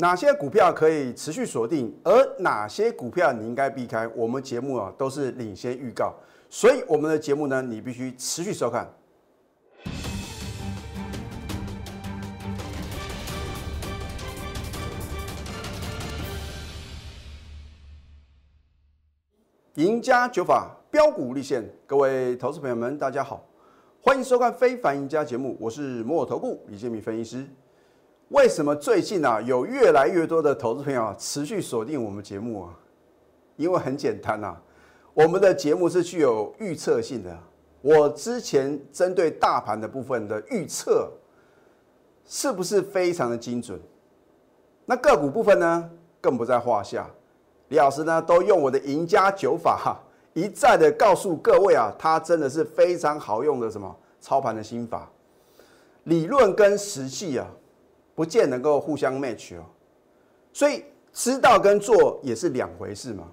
哪些股票可以持续锁定，而哪些股票你应该避开？我们节目啊都是领先预告，所以我们的节目呢，你必须持续收看。赢家九法标股立现，各位投资朋友们，大家好，欢迎收看《非凡赢家》节目，我是摩尔投顾李建民分析师。为什么最近啊有越来越多的投资朋友持续锁定我们节目啊？因为很简单呐，我们的节目是具有预测性的。我之前针对大盘的部分的预测，是不是非常的精准？那个股部分呢，更不在话下。李老师呢，都用我的赢家九法哈，一再的告诉各位啊，它真的是非常好用的什么操盘的心法，理论跟实际啊，不见能够互相 match 哦，所以知道跟做也是两回事嘛。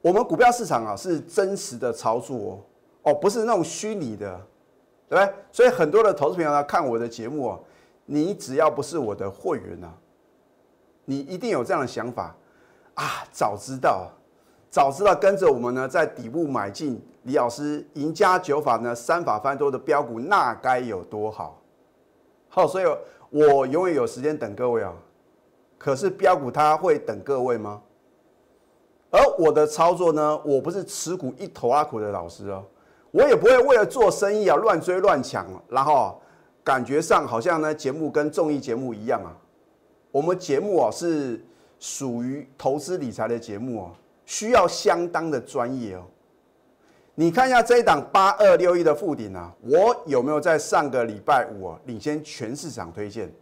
我们股票市场啊，是真实的操作哦，哦，不是那种虚拟的，对不对？所以很多的投资朋友呢，看我的节目啊，你只要不是我的会员啊，你一定有这样的想法。啊，早知道，早知道跟着我们呢，在底部买进李老师赢家九法呢，三法翻多的标股，那该有多好！好，所以我永远有时间等各位啊。可是标股它会等各位吗？而我的操作呢，我不是持股一头阿苦的老师哦，我也不会为了做生意啊乱追乱抢，然后感觉上好像呢节目跟综艺节目一样啊。我们节目啊是。属于投资理财的节目哦，需要相当的专业哦。你看一下这一档八二六一的附顶啊，我有没有在上个礼拜五啊领先全市场推荐？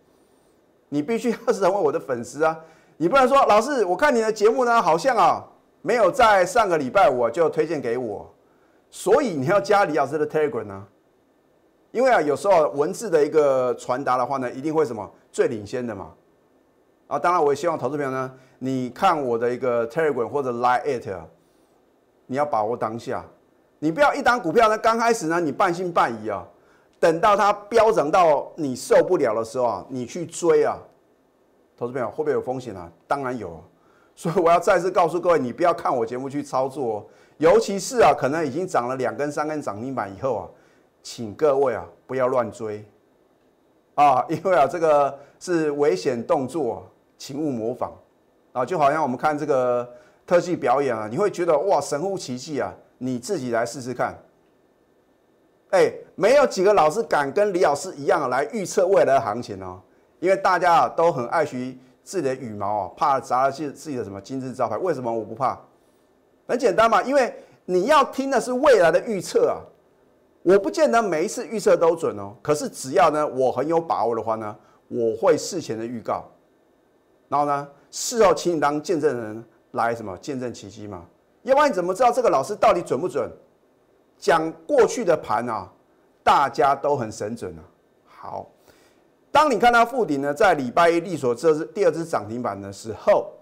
你必须要成为我的粉丝啊！你不能说老师，我看你的节目呢，好像啊没有在上个礼拜五就推荐给我，所以你要加李老师的 Telegram 呢？因为啊有时候文字的一个传达的话呢，一定会什么最领先的嘛。啊，当然，我也希望投资朋友呢，你看我的一个 Telegram 或者 Line it，你要把握当下，你不要一档股票呢，刚开始呢，你半信半疑啊，等到它飙涨到你受不了的时候啊，你去追啊，投资朋友会不会有风险啊？当然有，所以我要再次告诉各位，你不要看我节目去操作，尤其是啊，可能已经涨了两根、三根涨停板以后啊，请各位啊，不要乱追啊，因为啊，这个是危险动作。请勿模仿啊！就好像我们看这个特技表演啊，你会觉得哇神乎其技啊！你自己来试试看。哎，没有几个老师敢跟李老师一样来预测未来的行情哦，因为大家啊都很爱惜自己的羽毛啊，怕砸了自自己的什么金字招牌。为什么我不怕？很简单嘛，因为你要听的是未来的预测啊。我不见得每一次预测都准哦，可是只要呢我很有把握的话呢，我会事前的预告。然后呢，事后请你当见证人来什么见证奇迹嘛？要不然你怎么知道这个老师到底准不准？讲过去的盘啊，大家都很神准啊。好，当你看到富鼎呢在礼拜一力所这是第二只涨停板的时候，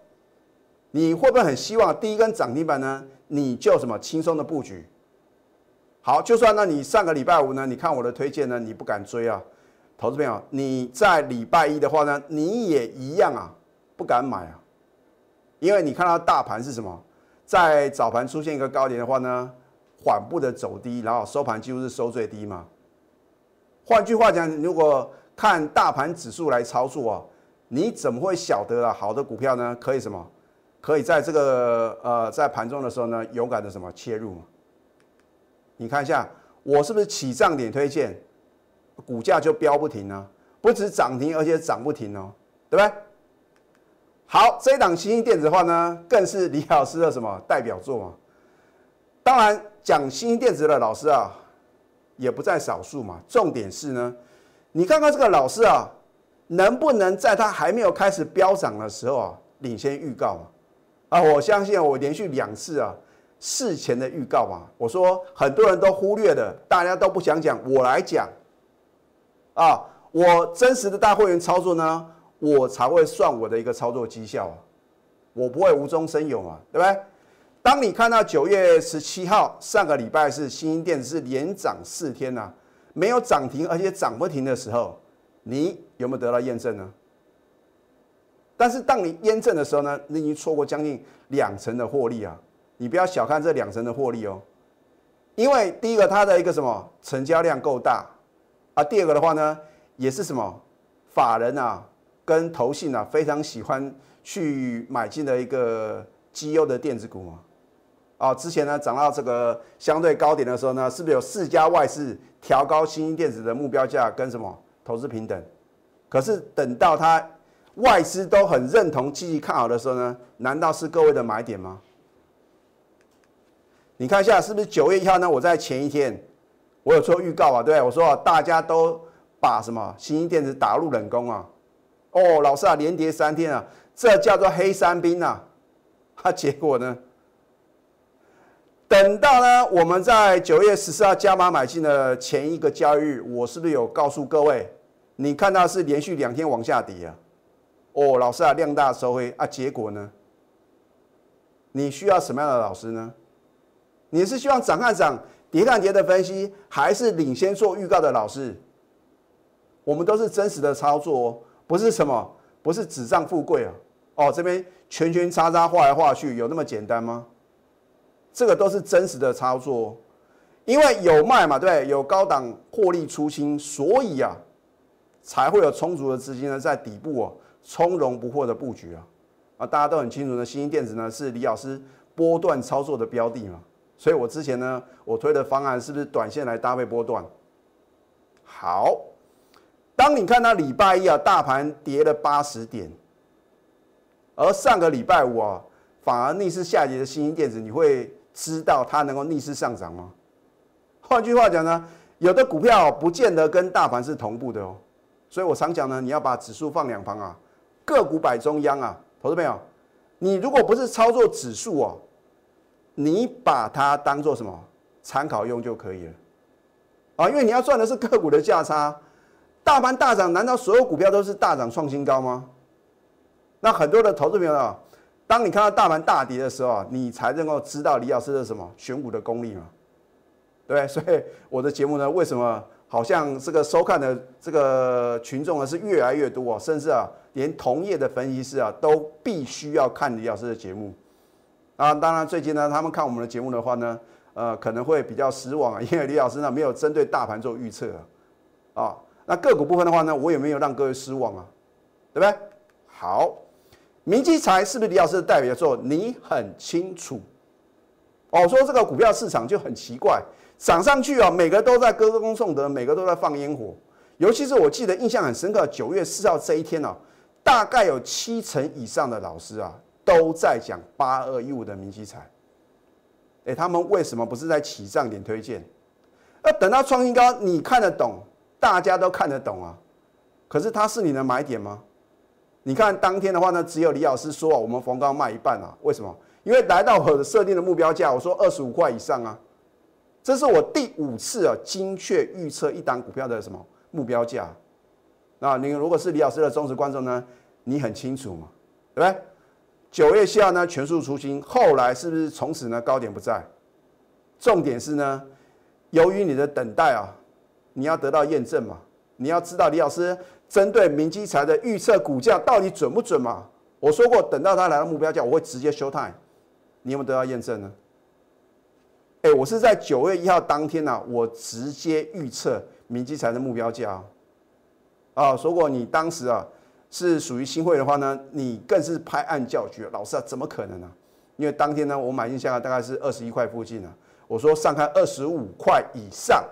你会不会很希望第一根涨停板呢？你就什么轻松的布局？好，就算呢你上个礼拜五呢，你看我的推荐呢，你不敢追啊，投资朋友，你在礼拜一的话呢，你也一样啊。不敢买啊，因为你看到大盘是什么，在早盘出现一个高点的话呢，缓步的走低，然后收盘几乎是收最低嘛。换句话讲，如果看大盘指数来操作啊，你怎么会晓得啊？好的股票呢，可以什么？可以在这个呃在盘中的时候呢，勇敢的什么切入嘛？你看一下，我是不是起涨点推荐，股价就飙不停呢？不止涨停，而且涨不停哦，对不对？好，这一档新兴电子的话呢，更是李老师的什么代表作嘛？当然，讲新兴电子的老师啊，也不在少数嘛。重点是呢，你看看这个老师啊，能不能在他还没有开始飙涨的时候啊，领先预告嘛？啊，我相信我连续两次啊，事前的预告嘛，我说很多人都忽略的，大家都不想讲，我来讲啊，我真实的大会员操作呢？我才会算我的一个操作绩效啊，我不会无中生有嘛，对不对？当你看到九月十七号上个礼拜是新兴电子是连涨四天呐，没有涨停而且涨不停的时候，你有没有得到验证呢？但是当你验证的时候呢，你已经错过将近两成的获利啊！你不要小看这两成的获利哦，因为第一个它的一个什么成交量够大啊，第二个的话呢，也是什么法人啊跟投信啊非常喜欢去买进的一个绩优的电子股嘛。啊，之前呢涨到这个相对高点的时候呢，是不是有四家外资调高新兴电子的目标价跟什么投资平等？可是等到它外资都很认同、积极看好的时候呢，难道是各位的买点吗？你看一下是不是九月一号呢？我在前一天我有做预告啊，对我说大家都把什么新兴电子打入冷宫啊？哦，老师啊，连跌三天啊，这叫做黑山兵啊！啊，结果呢？等到呢，我们在九月十四号加码买进的前一个交易日，我是不是有告诉各位？你看到是连续两天往下跌啊？哦，老师啊，量大收回啊，结果呢？你需要什么样的老师呢？你是希望涨看涨，跌看跌的分析，还是领先做预告的老师？我们都是真实的操作哦，不是什么，不是纸上富贵啊！哦，这边圈圈叉叉画来画去，有那么简单吗？这个都是真实的操作，因为有卖嘛，对，有高档获利出清，所以啊，才会有充足的资金呢，在底部哦，从容不迫的布局啊，啊，大家都很清楚呢，新兴电子呢是李老师波段操作的标的嘛，所以我之前呢，我推的方案是不是短线来搭配波段？好，当你看到礼拜一啊，大盘跌了八十点，而上个礼拜五啊，反而逆势下跌的新兴电子，你会？知道它能够逆势上涨吗？换句话讲呢，有的股票不见得跟大盘是同步的哦。所以我常讲呢，你要把指数放两旁啊，个股摆中央啊。投资朋友，你如果不是操作指数哦，你把它当做什么参考用就可以了啊。因为你要赚的是个股的价差。大盘大涨，难道所有股票都是大涨创新高吗？那很多的投资朋友啊。当你看到大盘大跌的时候啊，你才能够知道李老师的什么选股的功力嘛，对不对？所以我的节目呢，为什么好像这个收看的这个群众呢是越来越多啊？甚至啊，连同业的分析师啊都必须要看李老师的节目啊。当然，最近呢，他们看我们的节目的话呢，呃，可能会比较失望啊，因为李老师呢没有针对大盘做预测啊。啊，那个股部分的话呢，我也没有让各位失望啊，对不对？好。明基财是不是李老师的代表作？你很清楚哦。说这个股票市场就很奇怪，涨上去啊，每个都在歌功颂德，每个都在放烟火。尤其是我记得印象很深刻，九月四号这一天呢，大概有七成以上的老师啊都在讲八二一五的明基财。哎，他们为什么不是在起涨点推荐？那等到创新高，你看得懂，大家都看得懂啊。可是它是你的买点吗？你看当天的话呢，只有李老师说我们逢高卖一半啊？为什么？因为来到我的设定的目标价，我说二十五块以上啊，这是我第五次啊精确预测一档股票的什么目标价。那你如果是李老师的忠实观众呢，你很清楚嘛，对不对？九月下呢全数出清，后来是不是从此呢高点不在？重点是呢，由于你的等待啊，你要得到验证嘛，你要知道李老师。针对明基材的预测股价到底准不准嘛？我说过，等到它来到目标价，我会直接休 time。你有没有得到验证呢？哎，我是在九月一号当天呢，我直接预测明基材的目标价。啊，说过你当时啊是属于新会的话呢，你更是拍案叫绝。老师啊，怎么可能呢？因为当天呢，我买进价大概是二十一块附近啊。我说上看二十五块以上，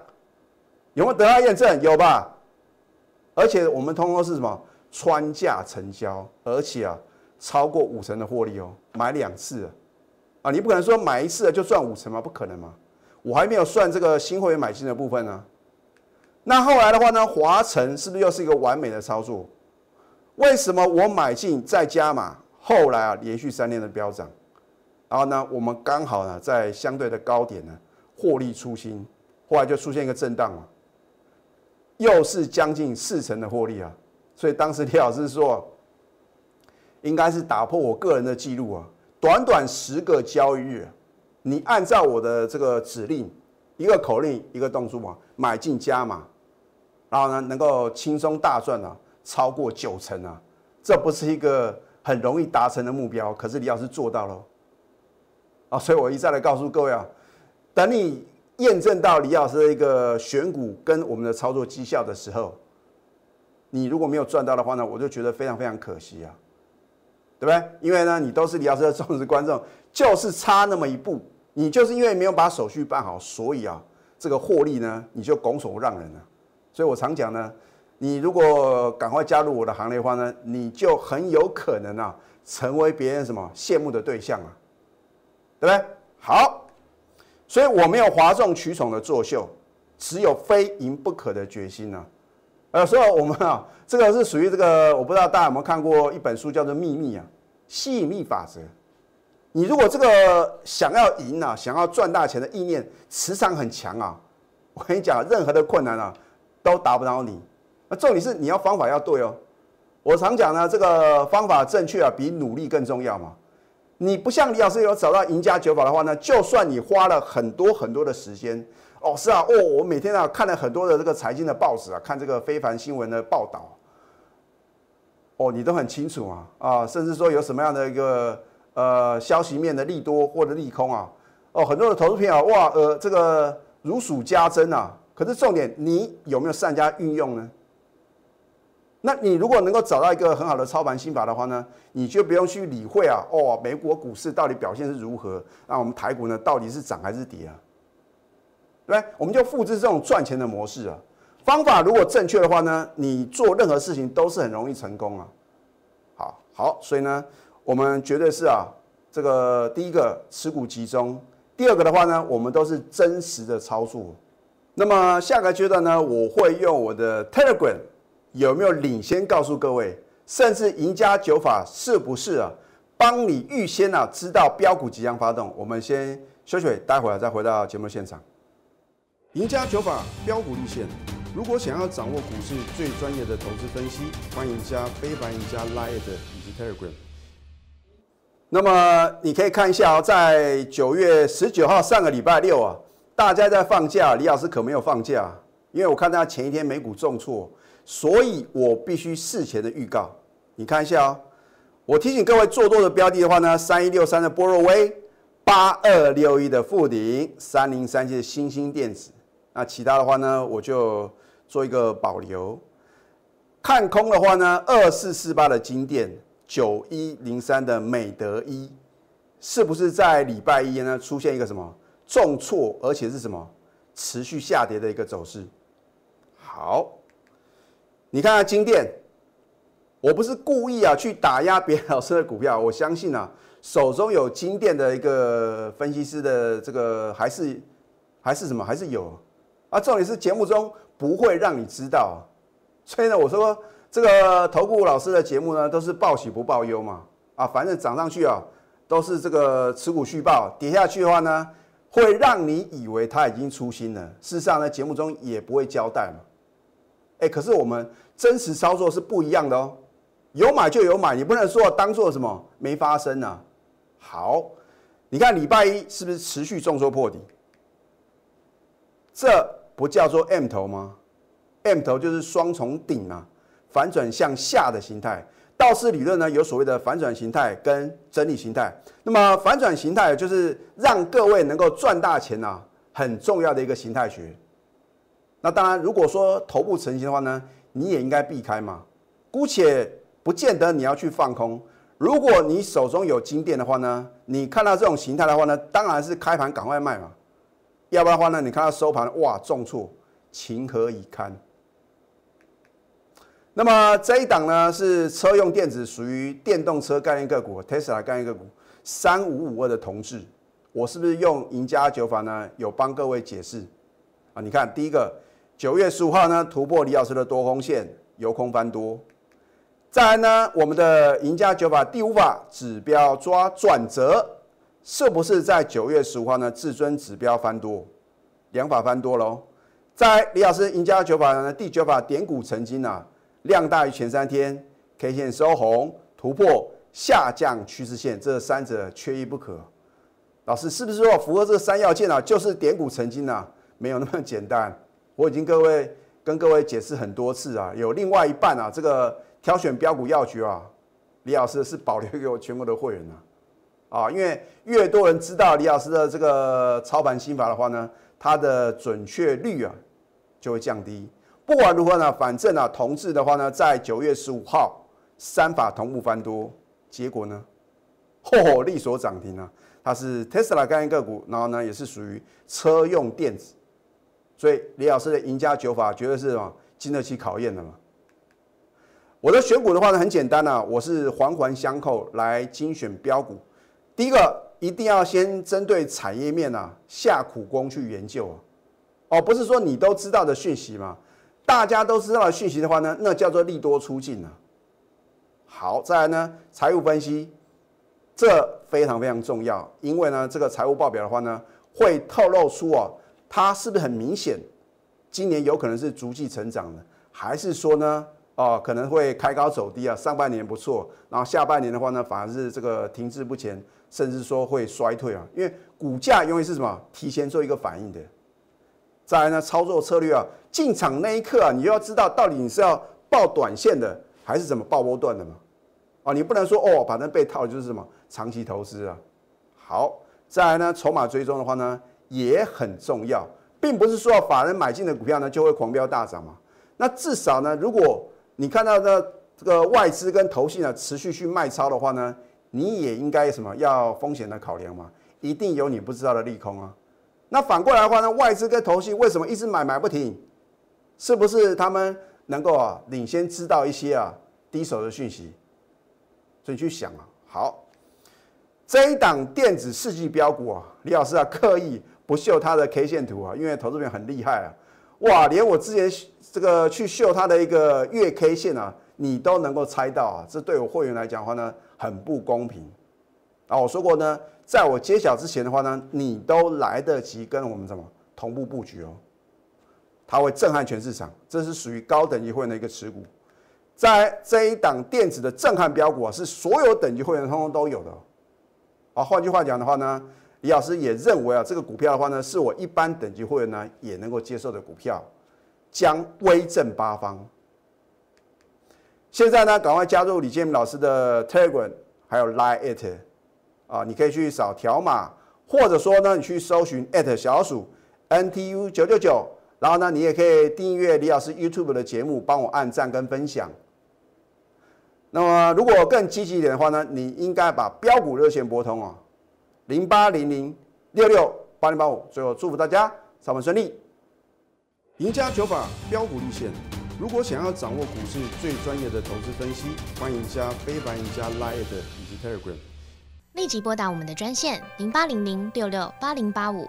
有没有得到验证？有吧？而且我们通通是什么穿价成交，而且啊超过五成的获利哦，买两次啊，你不可能说买一次就赚五成吗？不可能嘛！我还没有算这个新会员买进的部分呢。那后来的话呢，华晨是不是又是一个完美的操作？为什么我买进再加码，后来啊连续三年的飙涨，然后呢，我们刚好呢在相对的高点呢获利出新，后来就出现一个震荡嘛。又是将近四成的获利啊，所以当时李老师说，应该是打破我个人的记录啊，短短十个交易日，你按照我的这个指令，一个口令一个动作嘛，买进加码，然后呢能够轻松大赚啊，超过九成啊，这不是一个很容易达成的目标，可是李老师做到了啊！所以我一再来告诉各位啊，等你验证到李老师的一个选股跟我们的操作绩效的时候，你如果没有赚到的话呢，我就觉得非常非常可惜啊，对不对？因为呢，你都是李老师的忠实观众，就是差那么一步，你就是因为没有把手续办好，所以啊，这个获利呢，你就拱手让人了。所以我常讲呢。你如果赶快加入我的行列的话呢，你就很有可能啊，成为别人什么羡慕的对象啊，对不对？好，所以我没有哗众取宠的作秀，只有非赢不可的决心呢。呃，所以我们啊，这个是属于这个，我不知道大家有没有看过一本书，叫做《秘密》啊，吸引力法则。你如果这个想要赢啊，想要赚大钱的意念磁场很强啊，我跟你讲，任何的困难啊，都打不倒你。那重点是你要方法要对哦。我常讲呢，这个方法正确啊，比努力更重要嘛。你不像李老师有找到赢家九法的话呢，就算你花了很多很多的时间，哦，是啊，哦，我每天啊看了很多的这个财经的报纸啊，看这个非凡新闻的报道，哦，你都很清楚啊，啊，甚至说有什么样的一个呃消息面的利多或者利空啊，哦，很多的投资片啊，哇，呃，这个如数家珍啊。可是重点，你有没有善加运用呢？那你如果能够找到一个很好的操盘心法的话呢，你就不用去理会啊，哦，美国股市到底表现是如何？那我们台股呢，到底是涨还是跌啊？对，我们就复制这种赚钱的模式啊。方法如果正确的话呢，你做任何事情都是很容易成功啊。好，好，所以呢，我们绝对是啊，这个第一个持股集中，第二个的话呢，我们都是真实的操作。那么下个阶段呢，我会用我的 Telegram。有没有领先告诉各位，甚至赢家九法是不是啊？帮你预先啊知道标股即将发动？我们先休息，待会儿再回到节目现场。赢家九法标股立线，如果想要掌握股市最专业的投资分析，欢迎加非凡、赢家 Line 以及 Telegram。那么你可以看一下哦，在九月十九号上个礼拜六啊，大家在放假，李老师可没有放假，因为我看他前一天美股重挫。所以我必须事前的预告，你看一下哦。我提醒各位做多的标的的话呢，三一六三的波若威，八二六一的富鼎，三零三七的新兴电子。那其他的话呢，我就做一个保留。看空的话呢，二四四八的金电，九一零三的美德一，是不是在礼拜一呢出现一个什么重挫，而且是什么持续下跌的一个走势？好。你看看金店，我不是故意啊去打压别老师的股票，我相信啊，手中有金店的一个分析师的这个还是还是什么还是有。啊，重点是节目中不会让你知道，所以呢，我说这个投顾老师的节目呢都是报喜不报忧嘛，啊，反正涨上去啊都是这个持股续报，跌下去的话呢会让你以为他已经出新了，事实上呢节目中也不会交代嘛。哎，可是我们真实操作是不一样的哦，有买就有买，你不能说当做什么没发生呢？好，你看礼拜一是不是持续重挫破底？这不叫做 M 头吗？M 头就是双重顶啊，反转向下的形态。道氏理论呢有所谓的反转形态跟整理形态。那么反转形态就是让各位能够赚大钱呐，很重要的一个形态学。那当然，如果说头部成型的话呢，你也应该避开嘛。姑且不见得你要去放空。如果你手中有金店的话呢，你看到这种形态的话呢，当然是开盘赶快卖嘛。要不然的话呢，你看到收盘哇重挫，情何以堪？那么这一档呢是车用电子，属于电动车概念个股，Tesla 概念个股三五五二的同志，我是不是用赢家九法呢？有帮各位解释啊？你看第一个。九月十五号呢，突破李老师的多空线，由空翻多。再来呢，我们的赢家九法第五法指标抓转折，是不是在九月十五号呢？至尊指标翻多，两法翻多喽。在李老师赢家九法呢，第九法点股成金啊，量大于前三天，K 线收红，突破下降趋势线，这三者缺一不可。老师是不是说符合这三要件啊？就是点股成金啊？没有那么简单。我已经各位跟各位解释很多次啊，有另外一半啊，这个挑选标股要诀啊，李老师是保留给我全国的会员呢，啊，因为越多人知道李老师的这个操盘心法的话呢，它的准确率啊就会降低。不管如何呢，反正啊，同志的话呢，在九月十五号三法同步翻多，结果呢，嚯，利索涨停啊！它是 Tesla 概念个股，然后呢，也是属于车用电子，所以李老师的赢家九法绝对是什么经得起考验的嘛。我的选股的话呢，很简单啊，我是环环相扣来精选标股。第一个一定要先针对产业面啊下苦功去研究啊，哦，不是说你都知道的讯息嘛。大家都知道的讯息的话呢，那叫做利多出尽啊。好，再来呢，财务分析，这非常非常重要，因为呢，这个财务报表的话呢，会透露出啊，它是不是很明显，今年有可能是逐季成长的，还是说呢，哦，可能会开高走低啊，上半年不错，然后下半年的话呢，反而是这个停滞不前，甚至说会衰退啊，因为股价永远是什么，提前做一个反应的。再来呢，操作策略啊，进场那一刻啊，你就要知道到底你是要报短线的，还是怎么报波段的嘛？啊，你不能说哦，反正被套就是什么长期投资啊。好，再来呢，筹码追踪的话呢，也很重要，并不是说法人买进的股票呢就会狂飙大涨嘛。那至少呢，如果你看到的这个外资跟投信呢持续去卖超的话呢，你也应该什么要风险的考量嘛？一定有你不知道的利空啊。那反过来的话呢，外资跟投信为什么一直买买不停？是不是他们能够啊领先知道一些啊低手的讯息？所以去想啊，好，这一档电子世纪标股啊，李老师啊刻意不秀它的 K 线图啊，因为投资人很厉害啊，哇，连我之前这个去秀它的一个月 K 线啊，你都能够猜到啊，这对我会员来讲的话呢，很不公平啊。我说过呢。在我揭晓之前的话呢，你都来得及跟我们怎么同步布局哦，它会震撼全市场，这是属于高等级会员的一个持股，在这一档电子的震撼标股啊，是所有等级会员通通都有的。啊，换句话讲的话呢，李老师也认为啊，这个股票的话呢，是我一般等级会员呢也能够接受的股票，将威震八方。现在呢，赶快加入李建明老师的 Telegram，还有 Line It。啊，你可以去扫条码，或者说呢，你去搜寻小鼠 NTU 九九九，然后呢，你也可以订阅李老师 YouTube 的节目，帮我按赞跟分享。那么，如果更积极一点的话呢，你应该把标股热线拨通啊，零八零零六六八零八五。最后祝福大家上班顺利，赢家九法标股立线。如果想要掌握股市最专业的投资分析，欢迎加非凡、赢家 Line 以及 Telegram。立即拨打我们的专线零八零零六六八零八五